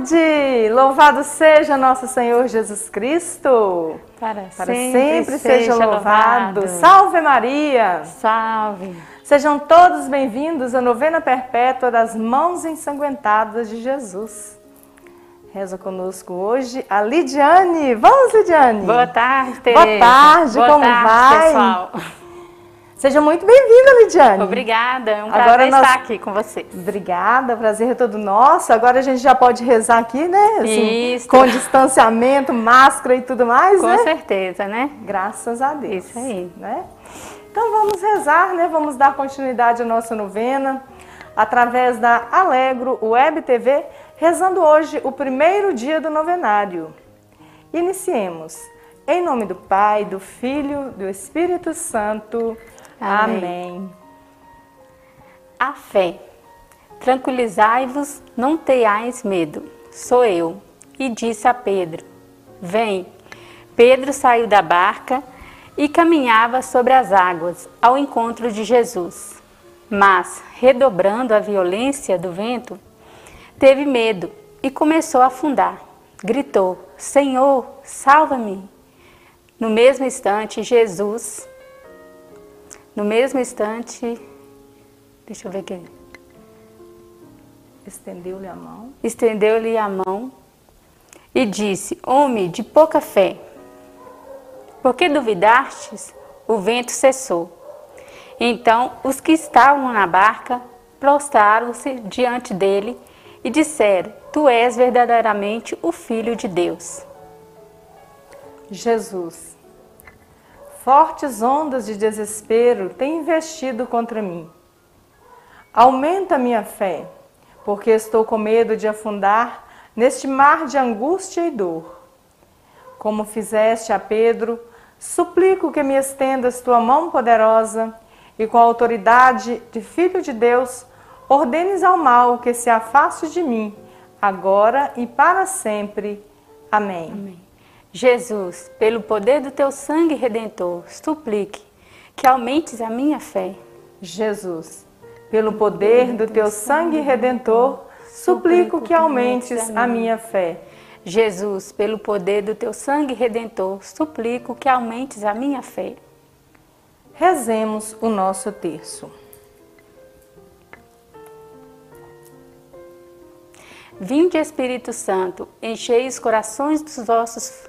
Tarde! Louvado seja nosso Senhor Jesus Cristo. Para, Para sempre, sempre, seja, louvado. louvado. Salve Maria! Salve. Sejam todos bem-vindos à novena perpétua das mãos ensanguentadas de Jesus. Reza conosco hoje a Lidiane. Vamos, Lidiane! Boa tarde, Boa tarde, Boa como tarde, vai? pessoal. Seja muito bem-vinda, Lidiane. Obrigada, é um Agora prazer nós- estar aqui com você. Obrigada, prazer é todo nosso. Agora a gente já pode rezar aqui, né? Isso. Com distanciamento, máscara e tudo mais, Com né? certeza, né? Graças a Deus. Isso aí. Né? Então vamos rezar, né? Vamos dar continuidade à nossa novena através da Alegro Web TV, rezando hoje o primeiro dia do novenário. Iniciemos. Em nome do Pai, do Filho, do Espírito Santo. Amém. Amém. A fé. Tranquilizai-vos, não tenhais medo. Sou eu. E disse a Pedro: Vem. Pedro saiu da barca e caminhava sobre as águas ao encontro de Jesus. Mas, redobrando a violência do vento, teve medo e começou a afundar. Gritou: Senhor, salva-me! No mesmo instante, Jesus, no mesmo instante, deixa eu ver aqui, Estendeu-lhe a mão. estendeu-lhe a mão e disse: Homem de pouca fé, por que duvidastes? O vento cessou. Então os que estavam na barca prostraram-se diante dele e disseram: Tu és verdadeiramente o Filho de Deus. Jesus. Fortes ondas de desespero têm investido contra mim. Aumenta minha fé, porque estou com medo de afundar neste mar de angústia e dor. Como fizeste a Pedro, suplico que me estendas tua mão poderosa e com a autoridade de Filho de Deus, ordenes ao mal que se afaste de mim, agora e para sempre. Amém. Jesus, pelo poder do teu sangue redentor, suplique que aumentes a minha fé. Jesus, pelo poder do teu sangue redentor, suplico que aumentes a minha fé. Jesus, pelo poder do teu sangue redentor, suplico que aumentes a minha fé. Rezemos o nosso terço. Vinde, Espírito Santo, enchei os corações dos vossos,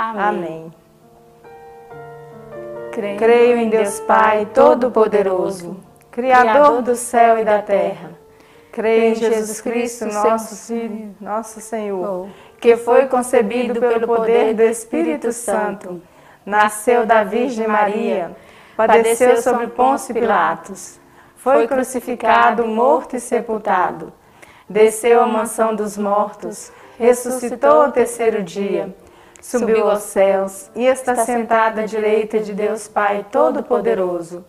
Amém. Creio em Deus Pai Todo-Poderoso, Criador do céu e da terra. Creio em Jesus Cristo, nosso Filho, nosso Senhor, que foi concebido pelo poder do Espírito Santo, nasceu da Virgem Maria, padeceu sobre Pôncio Pilatos, foi crucificado, morto e sepultado, desceu à mansão dos mortos, ressuscitou ao terceiro dia, subiu aos céus e está sentado à direita de Deus Pai Todo-Poderoso,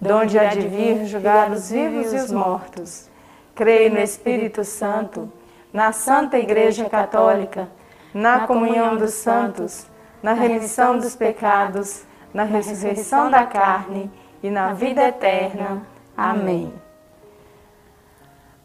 donde há de vir julgar os vivos e os mortos. Creio no Espírito Santo, na Santa Igreja Católica, na comunhão dos santos, na remissão dos pecados, na ressurreição da carne e na vida eterna. Amém.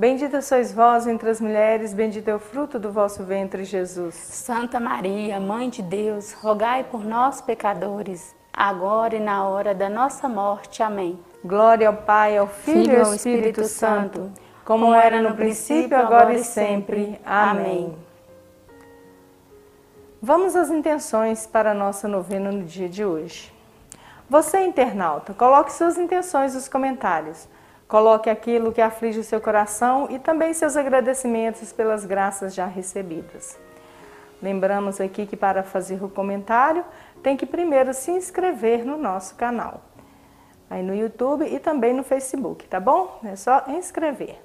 Bendita sois vós entre as mulheres, bendito é o fruto do vosso ventre, Jesus. Santa Maria, Mãe de Deus, rogai por nós, pecadores, agora e na hora da nossa morte. Amém. Glória ao Pai, ao Filho, Filho e ao Espírito, Espírito Santo como era no princípio, agora e sempre. Amém. Vamos às intenções para a nossa novena no dia de hoje. Você, internauta, coloque suas intenções nos comentários. Coloque aquilo que aflige o seu coração e também seus agradecimentos pelas graças já recebidas. Lembramos aqui que para fazer o comentário tem que primeiro se inscrever no nosso canal. Aí no YouTube e também no Facebook, tá bom? É só inscrever.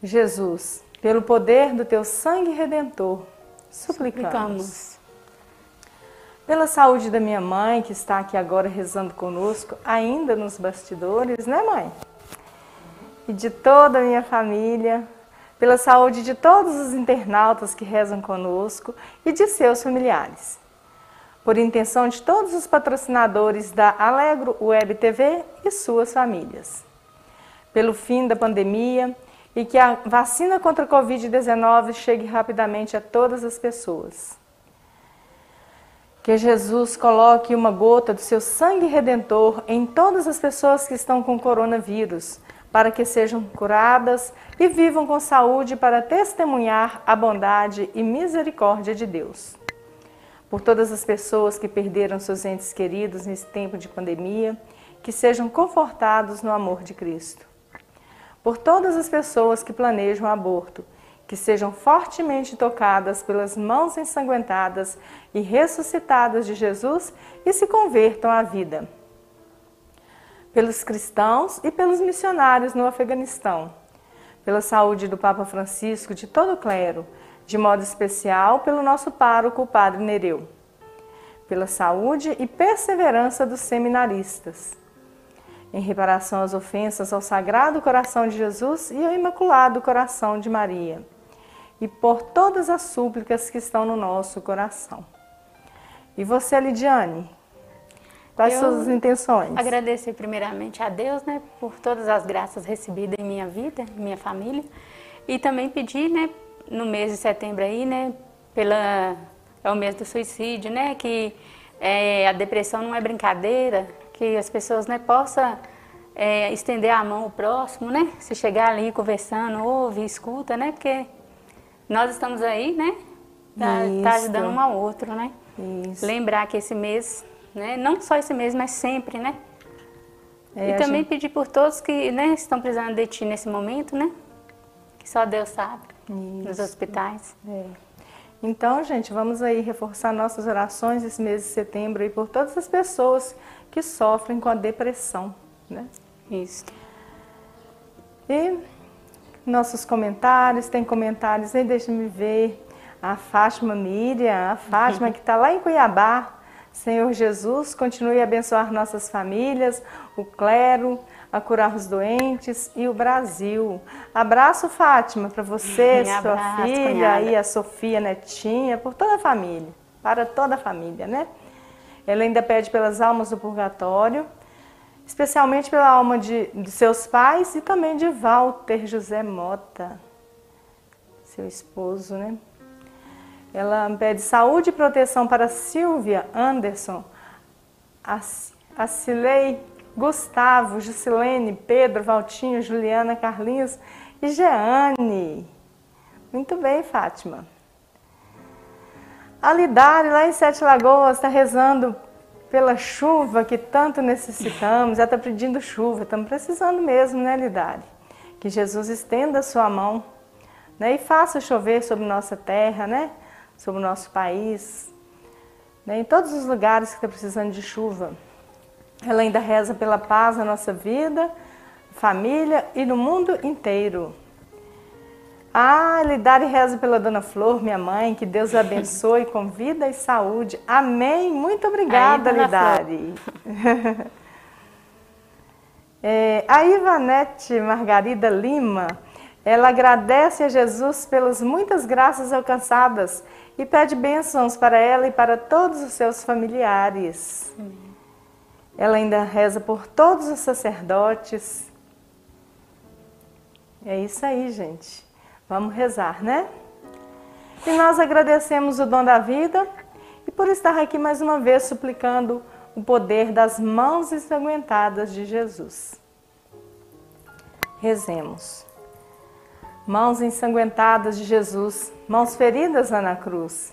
Jesus, pelo poder do teu sangue redentor, suplicamos. suplicamos. Pela saúde da minha mãe, que está aqui agora rezando conosco, ainda nos bastidores, né, mãe? E de toda a minha família, pela saúde de todos os internautas que rezam conosco e de seus familiares. Por intenção de todos os patrocinadores da Alegro Web TV e suas famílias. Pelo fim da pandemia, e que a vacina contra a Covid-19 chegue rapidamente a todas as pessoas. Que Jesus coloque uma gota do seu sangue redentor em todas as pessoas que estão com coronavírus, para que sejam curadas e vivam com saúde para testemunhar a bondade e misericórdia de Deus. Por todas as pessoas que perderam seus entes queridos nesse tempo de pandemia, que sejam confortados no amor de Cristo por todas as pessoas que planejam aborto, que sejam fortemente tocadas pelas mãos ensanguentadas e ressuscitadas de Jesus e se convertam à vida. Pelos cristãos e pelos missionários no Afeganistão, pela saúde do Papa Francisco, de todo o clero, de modo especial pelo nosso pároco, o Padre Nereu, pela saúde e perseverança dos seminaristas. Em reparação às ofensas ao Sagrado Coração de Jesus e ao Imaculado Coração de Maria, e por todas as súplicas que estão no nosso coração. E você, Lidiane? Quais Eu suas intenções? Agradecer primeiramente a Deus, né, por todas as graças recebidas em minha vida, em minha família, e também pedir, né, no mês de setembro aí, né, pela é o mês do suicídio, né, que é, a depressão não é brincadeira, que as pessoas né, possam é, estender a mão ao próximo, né? Se chegar ali conversando, ouve, escuta, né? Porque nós estamos aí, né? Tá, tá ajudando um ao outro, né? Isso. Lembrar que esse mês, né? Não só esse mês, mas sempre, né? É, e também gente... pedir por todos que né, estão precisando de ti nesse momento, né? Que só Deus sabe, Isso. nos hospitais. É. Então, gente, vamos aí reforçar nossas orações esse mês de setembro e por todas as pessoas que sofrem com a depressão, né? Isso. E nossos comentários, tem comentários aí, deixa-me ver. A Fátima Miriam, a Fátima que está lá em Cuiabá. Senhor Jesus, continue a abençoar nossas famílias, o clero, a curar os doentes e o Brasil. Abraço, Fátima, para você, Me sua abraço, filha cunhada. e a Sofia Netinha, por toda a família, para toda a família, né? Ela ainda pede pelas almas do purgatório, especialmente pela alma de, de seus pais e também de Walter José Mota, seu esposo, né? Ela pede saúde e proteção para Silvia Anderson, Acilei, Gustavo, Jusilene, Pedro, Valtinho, Juliana, Carlinhos e Jeane. Muito bem, Fátima. A Lidari, lá em Sete Lagoas, está rezando pela chuva que tanto necessitamos. Ela está pedindo chuva, estamos precisando mesmo, né, Lidari? Que Jesus estenda a sua mão né, e faça chover sobre nossa terra, né? Sobre o nosso país, né, em todos os lugares que estão tá precisando de chuva. Ela ainda reza pela paz na nossa vida, família e no mundo inteiro. Ah, Lidari reza pela Dona Flor, minha mãe, que Deus a abençoe com vida e saúde. Amém. Muito obrigada, Aí, Lidari. É, a Ivanete Margarida Lima, ela agradece a Jesus pelas muitas graças alcançadas e pede bênçãos para ela e para todos os seus familiares. Ela ainda reza por todos os sacerdotes. É isso aí, gente. Vamos rezar, né? E nós agradecemos o dom da vida e por estar aqui mais uma vez suplicando o poder das mãos ensanguentadas de Jesus. Rezemos. Mãos ensanguentadas de Jesus, mãos feridas lá na cruz.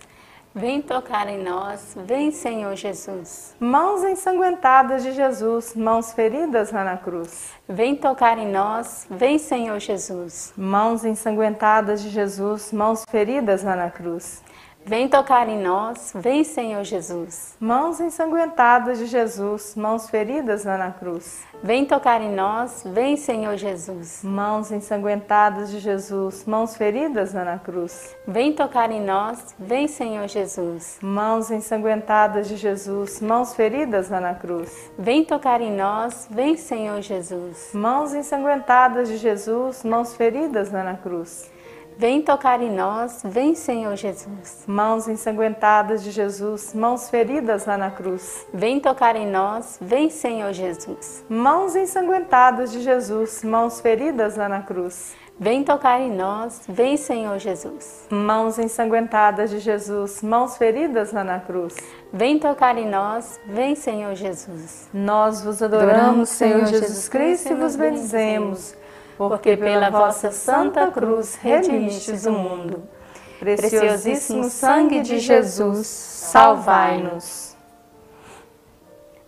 Vem tocar em nós, vem Senhor Jesus. Mãos ensanguentadas de Jesus, mãos feridas lá na cruz. Vem tocar em nós, vem Senhor Jesus. Mãos ensanguentadas de Jesus, mãos feridas lá na cruz. Vem tocar em nós, vem Senhor Jesus. Mãos ensanguentadas de Jesus, mãos feridas lá na cruz. Vem tocar em nós, vem Senhor Jesus. Mãos ensanguentadas de Jesus, mãos feridas lá na cruz. Vem tocar em nós, vem Senhor Jesus. Mãos ensanguentadas de Jesus, mãos feridas lá na cruz. Vem tocar em nós, vem Senhor Jesus. Mãos ensanguentadas de Jesus, mãos feridas lá na cruz. Vem tocar em nós, vem Senhor Jesus. Mãos ensanguentadas de Jesus, mãos feridas lá na cruz. Vem tocar em nós, vem Senhor Jesus. Mãos ensanguentadas de Jesus, mãos feridas lá na cruz. Vem tocar em nós, vem Senhor Jesus. Mãos ensanguentadas de Jesus, mãos feridas lá na cruz. Vem tocar em nós, vem Senhor Jesus. Nós vos adoramos, Senhor Jesus Cristo, e vos bendizemos porque pela vossa santa cruz redimistes o mundo. Preciosíssimo sangue de Jesus, salvai-nos.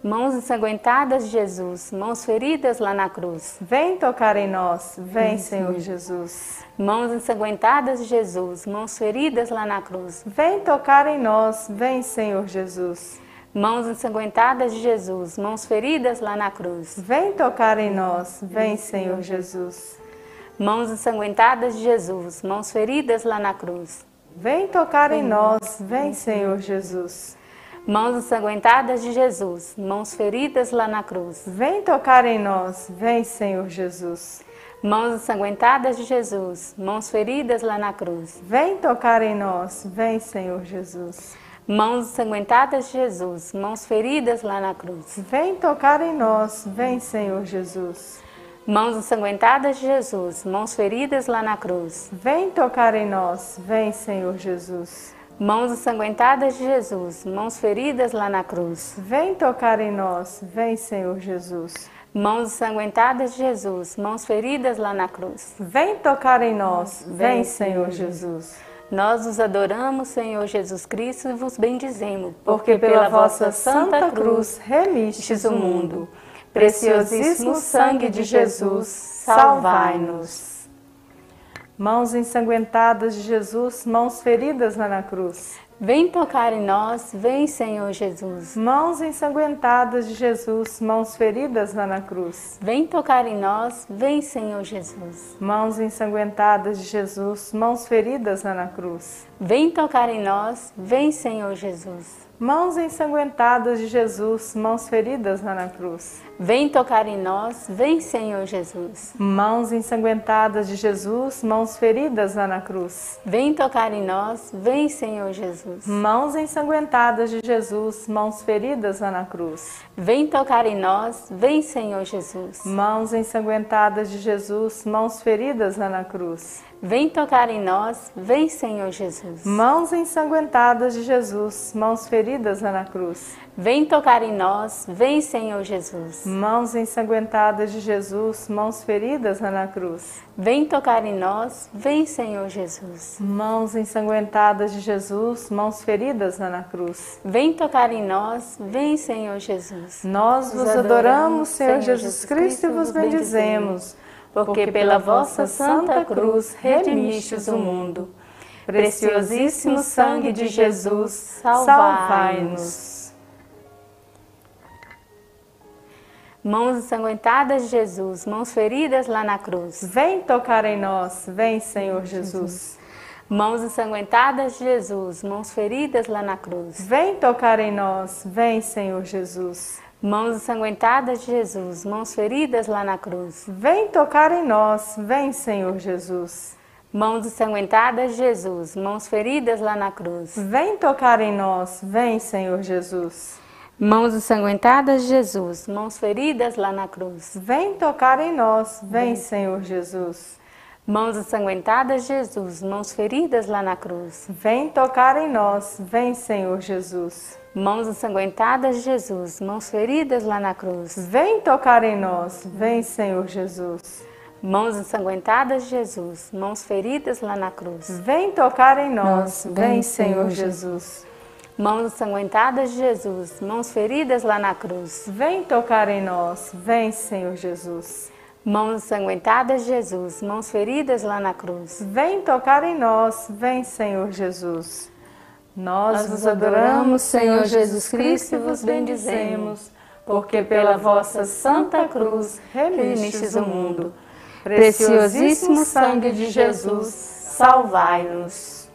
Mãos ensanguentadas de Jesus, mãos feridas lá na cruz. Vem tocar em nós, vem, Senhor Jesus. Mãos ensanguentadas de Jesus, mãos feridas lá na cruz. Vem tocar em nós, vem, Senhor Jesus. Mãos ensanguentadas de Jesus, mãos feridas lá na cruz. Vem tocar em nós, vem Senhor Jesus. Mãos ensanguentadas de Jesus, mãos feridas lá na cruz. Vem tocar em nós, vem Senhor Jesus. Mãos ensanguentadas de Jesus, mãos feridas lá na cruz. Vem tocar em nós, vem Senhor Jesus. Mãos ensanguentadas de Jesus, mãos feridas lá na cruz. Vem tocar em nós, vem Senhor Jesus. Mãos ensanguentadas de Jesus, mãos feridas lá na cruz. Vem tocar em nós, vem Senhor Jesus. Mãos ensanguentadas de Jesus, mãos feridas lá na cruz. Vem tocar em nós, vem Senhor Jesus. Mãos ensanguentadas de Jesus, mãos feridas lá na cruz. Vem tocar em nós, vem Senhor Jesus. Mãos ensanguentadas de Jesus, mãos feridas lá na cruz. Vem tocar em nós, vem Senhor Jesus. Nós os adoramos, Senhor Jesus Cristo, e vos bendizemos, porque pela vossa santa cruz remistes o mundo. Preciosíssimo sangue de Jesus, salvai-nos. Mãos ensanguentadas de Jesus, mãos feridas lá na cruz. Vem tocar em nós, vem Senhor Jesus. Mãos ensanguentadas de Jesus, mãos feridas lá na cruz. Vem tocar em nós, vem Senhor Jesus. Mãos ensanguentadas de Jesus, mãos feridas lá na cruz. Vem tocar em nós, vem Senhor Jesus. Mãos ensanguentadas de Jesus, mãos feridas lá na cruz. Vem tocar em nós, vem Senhor Jesus. Mãos ensanguentadas de Jesus, mãos feridas lá na cruz. Vem tocar em nós, vem Senhor Jesus. Mãos ensanguentadas de Jesus, mãos feridas lá na cruz. Vem tocar em nós, vem Senhor Jesus. Mãos ensanguentadas de Jesus, mãos feridas lá na cruz. Vem tocar em nós, vem Senhor Jesus. Mãos ensanguentadas de Jesus, mãos feridas lá na cruz. Vem tocar em nós, vem Senhor Jesus. Mãos ensanguentadas de Jesus, mãos feridas na cruz. Vem tocar em nós, vem Senhor Jesus. Mãos ensanguentadas de Jesus, mãos feridas na cruz. Vem tocar em nós, vem Senhor Jesus. Nós vos adoramos, Senhor Jesus Cristo, e vos bendizemos porque pela vossa santa cruz redimistes o mundo. Preciosíssimo sangue de Jesus, salvai-nos. Mãos ensanguentadas de Jesus, mãos feridas lá na cruz. Vem tocar em nós, vem Senhor Jesus. Mãos ensanguentadas de Jesus, mãos feridas lá na cruz. Vem tocar em nós, vem Senhor Jesus. Mãos ensanguentadas de Jesus, mãos feridas lá na cruz. Vem tocar em nós, vem, Senhor Jesus. Mãos ensanguentadas de Jesus, mãos feridas lá na cruz. Vem tocar em nós, vem, Senhor Jesus. Mãos ensanguentadas Jesus, mãos feridas lá na cruz. Vem tocar em nós, vem, Senhor Jesus. Mãos ensanguentadas Jesus, mãos feridas lá na cruz. Vem tocar em nós, vem, Senhor Jesus. Mãos ensanguentadas Jesus, mãos feridas lá na cruz. Vem tocar em nós, vem, Senhor Jesus. Mãos ensanguentadas Jesus, mãos feridas lá na cruz. Vem tocar em nós, vem, Senhor Jesus. Mãos ensanguentadas de Jesus, mãos feridas lá na cruz. Vem tocar em nós, vem, Senhor Jesus. Mãos ensanguentadas de Jesus, mãos feridas lá na cruz. Vem tocar em nós, vem, Senhor Jesus. Nós vos adoramos, Senhor Jesus Cristo, e vos bendizemos, porque pela vossa santa cruz remistes o mundo. Preciosíssimo sangue de Jesus, salvai-nos.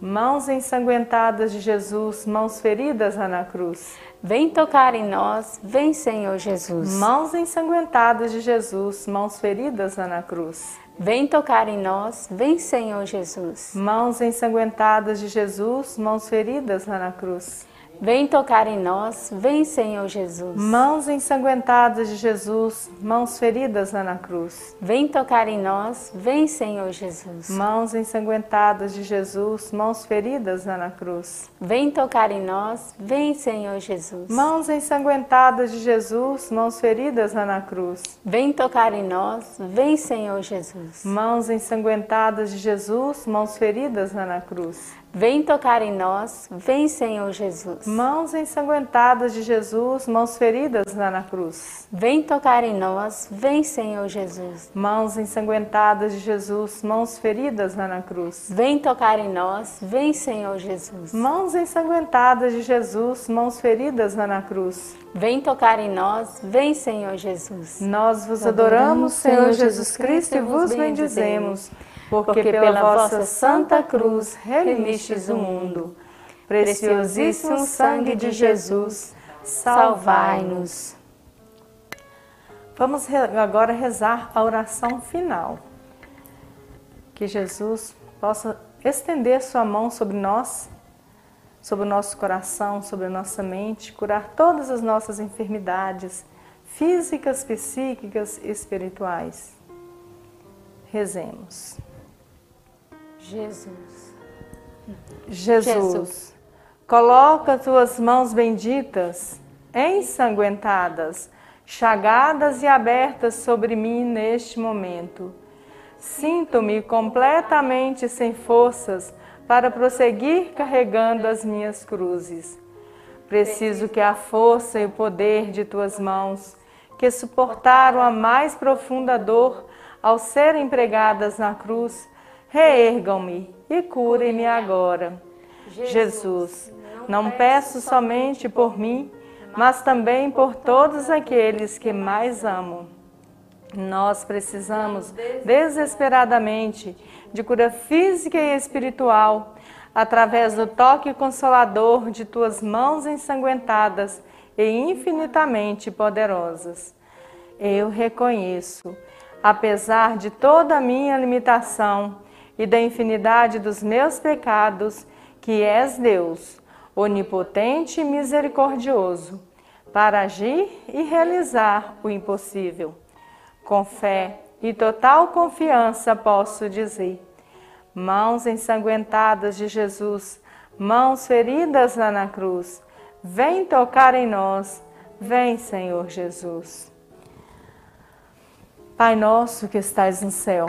Mãos ensanguentadas de Jesus, mãos feridas na cruz. Vem tocar em nós, vem Senhor Jesus. Mãos ensanguentadas de Jesus, mãos feridas na cruz. Vem tocar em nós, vem Senhor Jesus. Mãos ensanguentadas de Jesus, mãos feridas na cruz. Vem tocar em nós, vem Senhor Jesus. Mãos ensanguentadas de Jesus, mãos feridas lá na cruz. Vem tocar em nós, vem Senhor Jesus. Mãos ensanguentadas de Jesus, mãos feridas lá na cruz. Vem tocar em nós, vem Senhor Jesus. Mãos ensanguentadas de Jesus, mãos feridas lá na cruz. Vem tocar em nós, vem Senhor Jesus. Mãos ensanguentadas de Jesus, mãos feridas lá na cruz. Vem tocar em nós, vem Senhor Jesus. Mãos ensanguentadas de Jesus, mãos feridas lá na cruz. Vem tocar em nós, vem Senhor Jesus. Mãos ensanguentadas de Jesus, mãos feridas lá na cruz. Vem tocar em nós, vem Senhor Jesus. Mãos ensanguentadas de Jesus, mãos feridas lá na cruz. Vem tocar em nós, vem Senhor Jesus. Nós vos adoramos, Senhor Jesus Cristo, e vos bendizemos porque, porque pela vossa santa cruz remistes o mundo. Preciosíssimo sangue de Jesus, salvai-nos. Vamos agora rezar a oração final. Que Jesus possa estender sua mão sobre nós, sobre o nosso coração, sobre a nossa mente, curar todas as nossas enfermidades físicas, psíquicas e espirituais. Rezemos. Jesus. Jesus, Jesus. coloca tuas mãos benditas, ensanguentadas, chagadas e abertas sobre mim neste momento. Sinto-me completamente sem forças para prosseguir carregando as minhas cruzes. Preciso que a força e o poder de tuas mãos, que suportaram a mais profunda dor ao serem pregadas na cruz, reergam-me e curem-me agora. Jesus, não peço somente por mim, mas também por todos aqueles que mais amo. Nós precisamos desesperadamente de cura física e espiritual através do toque consolador de tuas mãos ensanguentadas e infinitamente poderosas. Eu reconheço, apesar de toda a minha limitação, e da infinidade dos meus pecados, que és Deus, onipotente e misericordioso, para agir e realizar o impossível. Com fé e total confiança posso dizer: mãos ensanguentadas de Jesus, mãos feridas lá na cruz, vem tocar em nós, vem, Senhor Jesus. Pai nosso que estais no céu,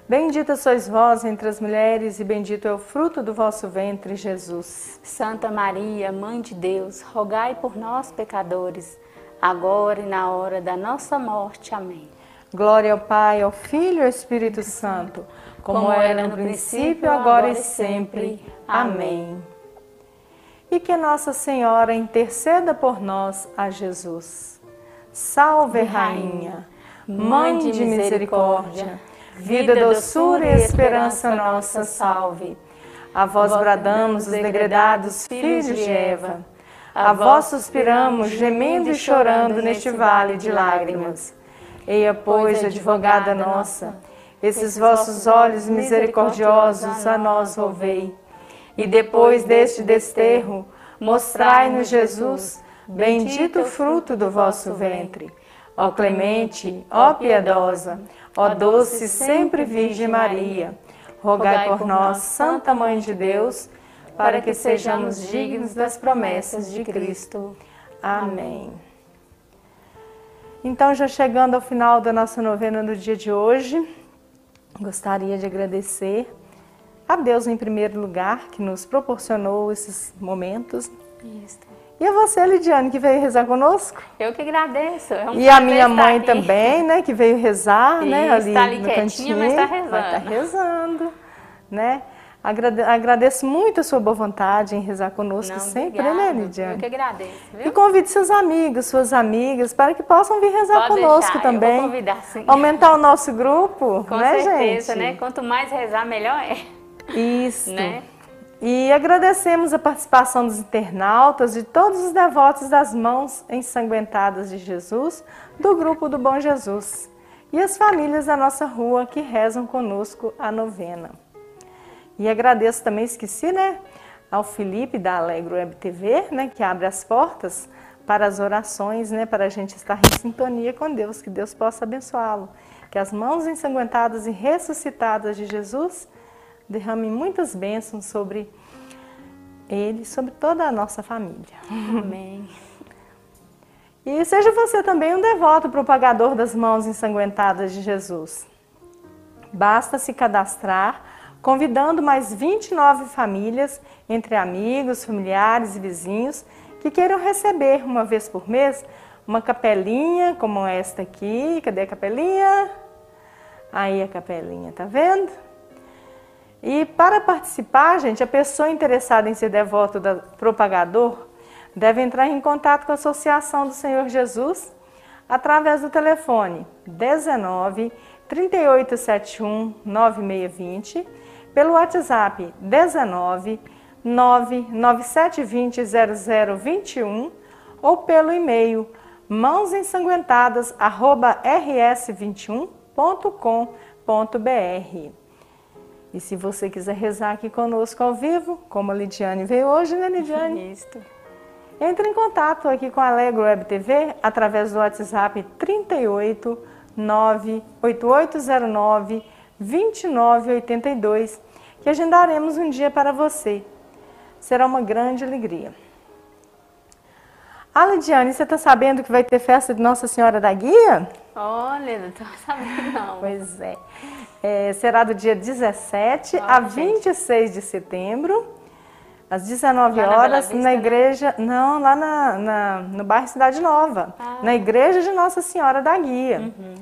Bendita sois vós entre as mulheres, e bendito é o fruto do vosso ventre, Jesus. Santa Maria, Mãe de Deus, rogai por nós, pecadores, agora e na hora da nossa morte. Amém. Glória ao Pai, ao Filho e ao Espírito Santo, como, como era no princípio, agora e sempre. Amém. E que Nossa Senhora interceda por nós a Jesus. Salve, Rainha, Mãe de misericórdia, vida, doçura e esperança nossa, salve. A vós bradamos os degredados filhos de Eva. A vós suspiramos, gemendo e chorando neste vale de lágrimas. Eia, pois, advogada nossa, esses vossos olhos misericordiosos a nós volvei. E depois deste desterro, mostrai-nos Jesus, bendito fruto do vosso ventre. Ó clemente, ó piedosa, ó doce sempre Virgem Maria, rogai por nós, Santa Mãe de Deus, para que sejamos dignos das promessas de Cristo. Amém. Então, já chegando ao final da nossa novena do dia de hoje, gostaria de agradecer a Deus em primeiro lugar, que nos proporcionou esses momentos. Isso. E a você, Lidiane, que veio rezar conosco. Eu que agradeço. É um e a minha mãe aqui. também, né, que veio rezar, né, né, ali, tá ali no cantinho. Mas está rezando. Vai estar tá rezando, né? Agradeço muito a sua boa vontade em rezar conosco Não, sempre, obrigada. né, Lidiane? Eu que agradeço. Viu? E convide seus amigos, suas amigas, para que possam vir rezar Pode conosco deixar, também. Eu vou convidar, sim. Aumentar o nosso grupo, Com né, certeza, gente? né? Quanto mais rezar, melhor é. Isso. Né? E agradecemos a participação dos internautas e todos os devotos das mãos ensanguentadas de Jesus, do grupo do Bom Jesus, e as famílias da nossa rua que rezam conosco a novena. E agradeço também, esqueci, né, ao Felipe da Alegro Web TV, né, que abre as portas para as orações, né, para a gente estar em sintonia com Deus, que Deus possa abençoá-lo. Que as mãos ensanguentadas e ressuscitadas de Jesus derramem muitas bênçãos sobre ele, sobre toda a nossa família. Amém. E seja você também um devoto propagador das mãos ensanguentadas de Jesus. Basta se cadastrar convidando mais 29 famílias, entre amigos, familiares e vizinhos, que queiram receber uma vez por mês uma capelinha como esta aqui. Cadê a capelinha? Aí a capelinha, tá vendo? E para participar, gente, a pessoa interessada em ser devoto da propagador deve entrar em contato com a Associação do Senhor Jesus através do telefone 19 3871 9620 pelo WhatsApp 19 99720 0021 ou pelo e-mail mãosensanguentadas@rs21.com.br. E se você quiser rezar aqui conosco ao vivo, como a Lidiane veio hoje, né, Lidiane? Isso. Entre em contato aqui com a Alegro Web TV através do WhatsApp 38 98809 2982, que agendaremos um dia para você. Será uma grande alegria. Ah, Lidiane, você está sabendo que vai ter festa de Nossa Senhora da Guia? Olha, não estou sabendo não. Pois é. É. Será do dia 17 a 26 de setembro, às 19 Lá horas, na, na igreja. Né? Não, lá na, na, no bairro Cidade Nova, Ah. na igreja de Nossa Senhora da Guia. Uhum.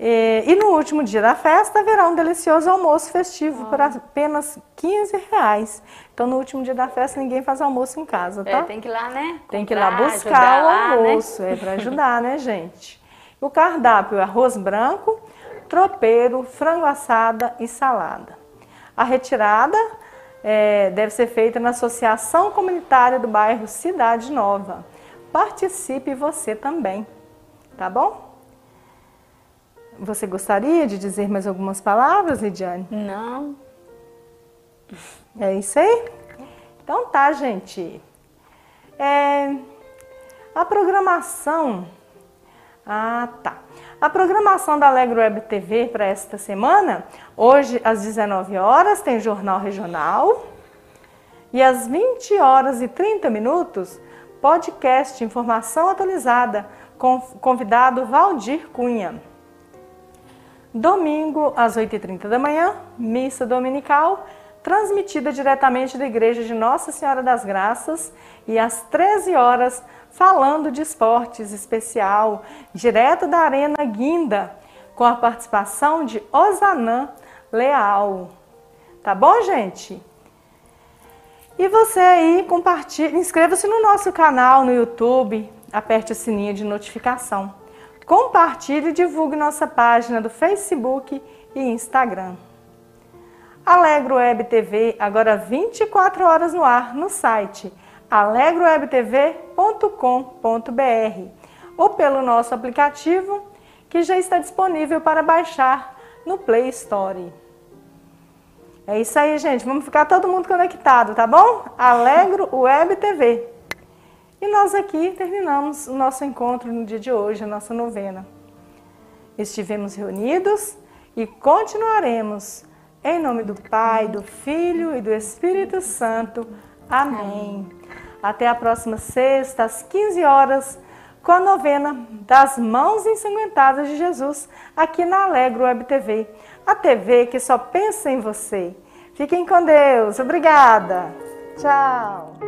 E, e no último dia da festa haverá um delicioso almoço festivo por apenas 15 reais. Então no último dia da festa ninguém faz almoço em casa, tá? É, tem que ir lá, né? Tem que ir lá buscar o lá, né? almoço, é para ajudar, né, gente? O cardápio é arroz branco, tropeiro, frango assada e salada. A retirada é, deve ser feita na Associação Comunitária do Bairro Cidade Nova. Participe você também, tá bom? Você gostaria de dizer mais algumas palavras, Lidiane? Não. É isso aí? Então tá, gente. É, a programação. Ah, tá. A programação da Alegro Web TV para esta semana, hoje às 19 horas tem Jornal Regional e às 20 horas e 30 minutos, podcast Informação Atualizada com convidado Valdir Cunha. Domingo, às 8h30 da manhã, missa dominical, transmitida diretamente da Igreja de Nossa Senhora das Graças, e às 13 horas, falando de esportes especial, direto da Arena Guinda, com a participação de Osanã Leal. Tá bom, gente? E você aí compartilhe, inscreva-se no nosso canal no YouTube, aperte o sininho de notificação. Compartilhe e divulgue nossa página do Facebook e Instagram. Alegro Web TV, agora 24 horas no ar, no site alegrowebtv.com.br ou pelo nosso aplicativo que já está disponível para baixar no Play Store. É isso aí, gente. Vamos ficar todo mundo conectado, tá bom? Alegro Web TV. E nós aqui terminamos o nosso encontro no dia de hoje, a nossa novena. Estivemos reunidos e continuaremos. Em nome do Pai, do Filho e do Espírito Santo. Amém. Até a próxima sexta, às 15 horas, com a novena das Mãos Ensanguentadas de Jesus, aqui na Alegro Web TV a TV que só pensa em você. Fiquem com Deus. Obrigada. Tchau.